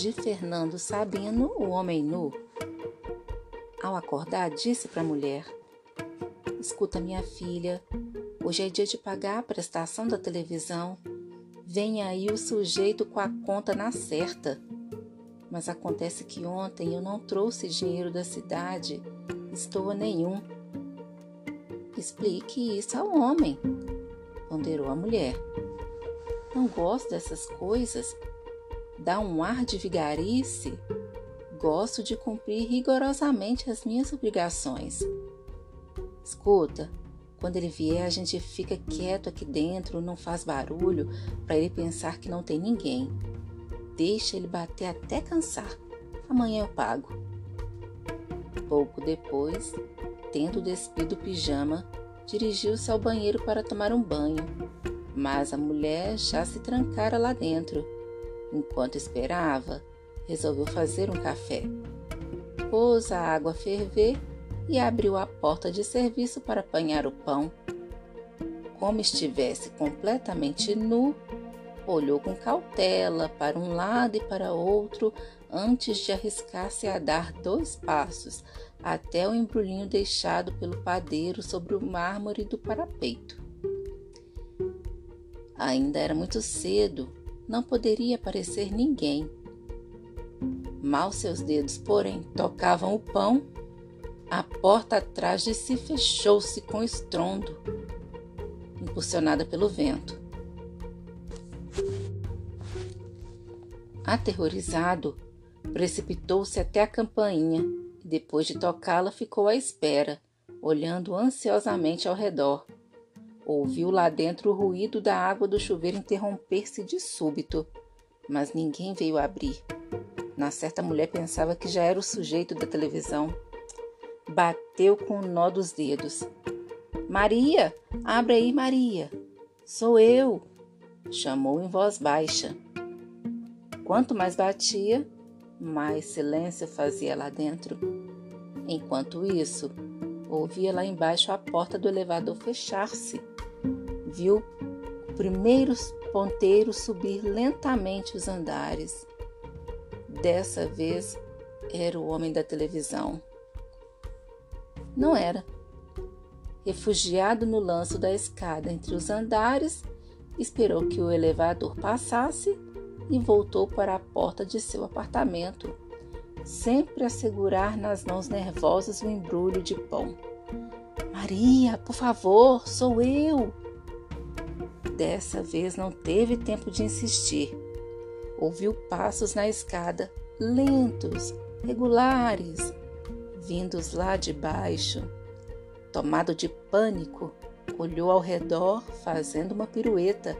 de Fernando Sabino, o homem nu. Ao acordar, disse para a mulher: Escuta, minha filha, hoje é dia de pagar a prestação da televisão. Vem aí o sujeito com a conta na certa. Mas acontece que ontem eu não trouxe dinheiro da cidade, estou a nenhum. Explique isso ao homem, ponderou a mulher. Não gosto dessas coisas. Dá um ar de vigarice. Gosto de cumprir rigorosamente as minhas obrigações. Escuta, quando ele vier, a gente fica quieto aqui dentro, não faz barulho, para ele pensar que não tem ninguém. Deixa ele bater até cansar. Amanhã eu pago. Pouco depois, tendo despido o pijama, dirigiu-se ao banheiro para tomar um banho, mas a mulher já se trancara lá dentro. Enquanto esperava, resolveu fazer um café. Pôs a água a ferver e abriu a porta de serviço para apanhar o pão. Como estivesse completamente nu, olhou com cautela para um lado e para outro antes de arriscar-se a dar dois passos até o embrulhinho deixado pelo padeiro sobre o mármore do parapeito. Ainda era muito cedo, não poderia aparecer ninguém. Mal seus dedos, porém, tocavam o pão, a porta atrás de si fechou-se com estrondo, impulsionada pelo vento. Aterrorizado, precipitou-se até a campainha e, depois de tocá-la, ficou à espera, olhando ansiosamente ao redor. Ouviu lá dentro o ruído da água do chuveiro interromper-se de súbito, mas ninguém veio abrir. Na certa mulher pensava que já era o sujeito da televisão. Bateu com o nó dos dedos. Maria, abre aí, Maria. Sou eu, chamou em voz baixa. Quanto mais batia, mais silêncio fazia lá dentro. Enquanto isso, ouvia lá embaixo a porta do elevador fechar-se. Viu o primeiro ponteiro subir lentamente os andares. Dessa vez era o homem da televisão. Não era. Refugiado no lanço da escada entre os andares, esperou que o elevador passasse e voltou para a porta de seu apartamento, sempre a segurar nas mãos nervosas o embrulho de pão. Maria, por favor, sou eu! Dessa vez não teve tempo de insistir. Ouviu passos na escada, lentos, regulares, vindos lá de baixo. Tomado de pânico, olhou ao redor, fazendo uma pirueta,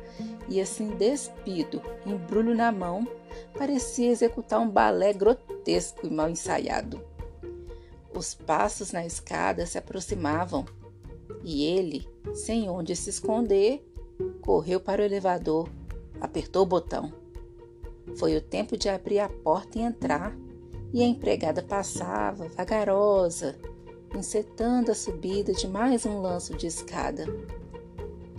e assim despido, embrulho na mão, parecia executar um balé grotesco e mal ensaiado. Os passos na escada se aproximavam e ele, sem onde se esconder, correu para o elevador, apertou o botão. Foi o tempo de abrir a porta e entrar, e a empregada passava, vagarosa, encetando a subida de mais um lanço de escada.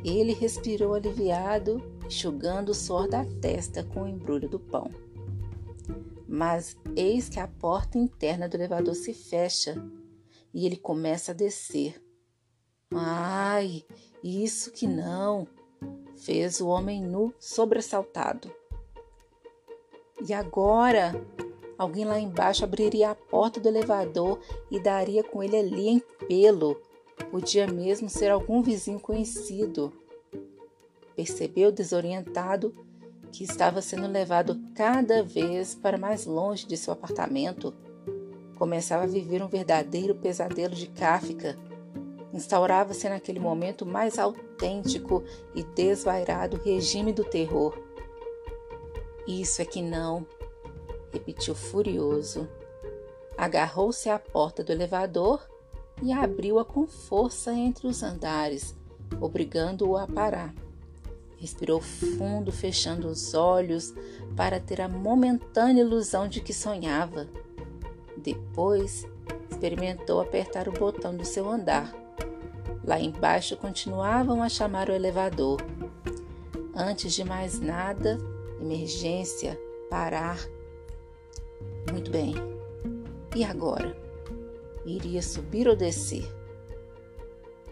Ele respirou aliviado, enxugando o suor da testa com o embrulho do pão. Mas eis que a porta interna do elevador se fecha e ele começa a descer. Ai, isso que não! Fez o homem nu sobressaltado. E agora? Alguém lá embaixo abriria a porta do elevador e daria com ele ali em pelo. Podia mesmo ser algum vizinho conhecido. Percebeu desorientado que estava sendo levado cada vez para mais longe de seu apartamento. Começava a viver um verdadeiro pesadelo de Kafka. Instaurava-se naquele momento mais autêntico e desvairado regime do terror. Isso é que não, repetiu furioso. Agarrou-se à porta do elevador e abriu-a com força entre os andares, obrigando-o a parar. Respirou fundo, fechando os olhos para ter a momentânea ilusão de que sonhava. Depois, experimentou apertar o botão do seu andar. Lá embaixo continuavam a chamar o elevador. Antes de mais nada, emergência, parar, Muito bem. E agora? Iria subir ou descer?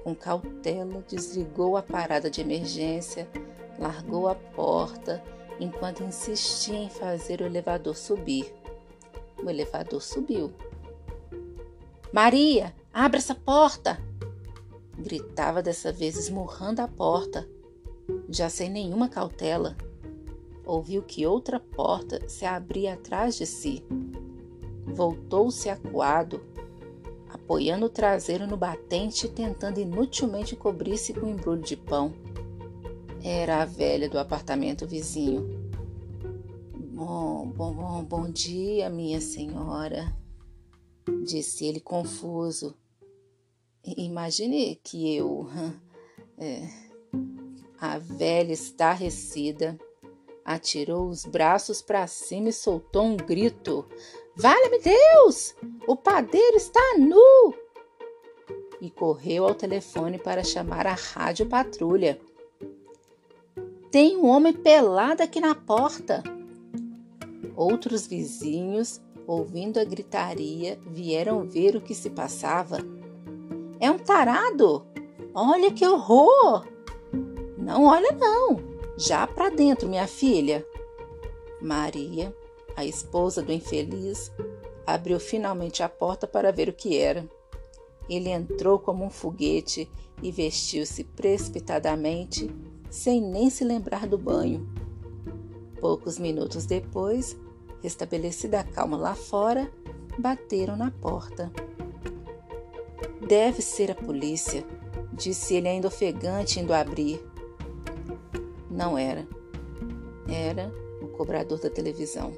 Com cautela, desligou a parada de emergência, largou a porta enquanto insistia em fazer o elevador subir. O elevador subiu. Maria, abra essa porta! Gritava dessa vez esmurrando a porta, já sem nenhuma cautela. Ouviu que outra porta se abria atrás de si. Voltou-se acuado, apoiando o traseiro no batente e tentando inutilmente cobrir-se com um embrulho de pão. Era a velha do apartamento vizinho. Bom, bom, bom, bom dia, minha senhora, disse ele confuso. Imagine que eu. É, a velha estarrecida atirou os braços para cima e soltou um grito. Vale-me Deus! O padeiro está nu! E correu ao telefone para chamar a rádio patrulha. Tem um homem pelado aqui na porta. Outros vizinhos, ouvindo a gritaria, vieram ver o que se passava. É um tarado! Olha que horror! Não olha, não! Já para dentro, minha filha! Maria a esposa do infeliz, abriu finalmente a porta para ver o que era. Ele entrou como um foguete e vestiu-se precipitadamente, sem nem se lembrar do banho. Poucos minutos depois, restabelecida a calma lá fora, bateram na porta. Deve ser a polícia, disse ele ainda ofegante indo abrir. Não era. Era o cobrador da televisão.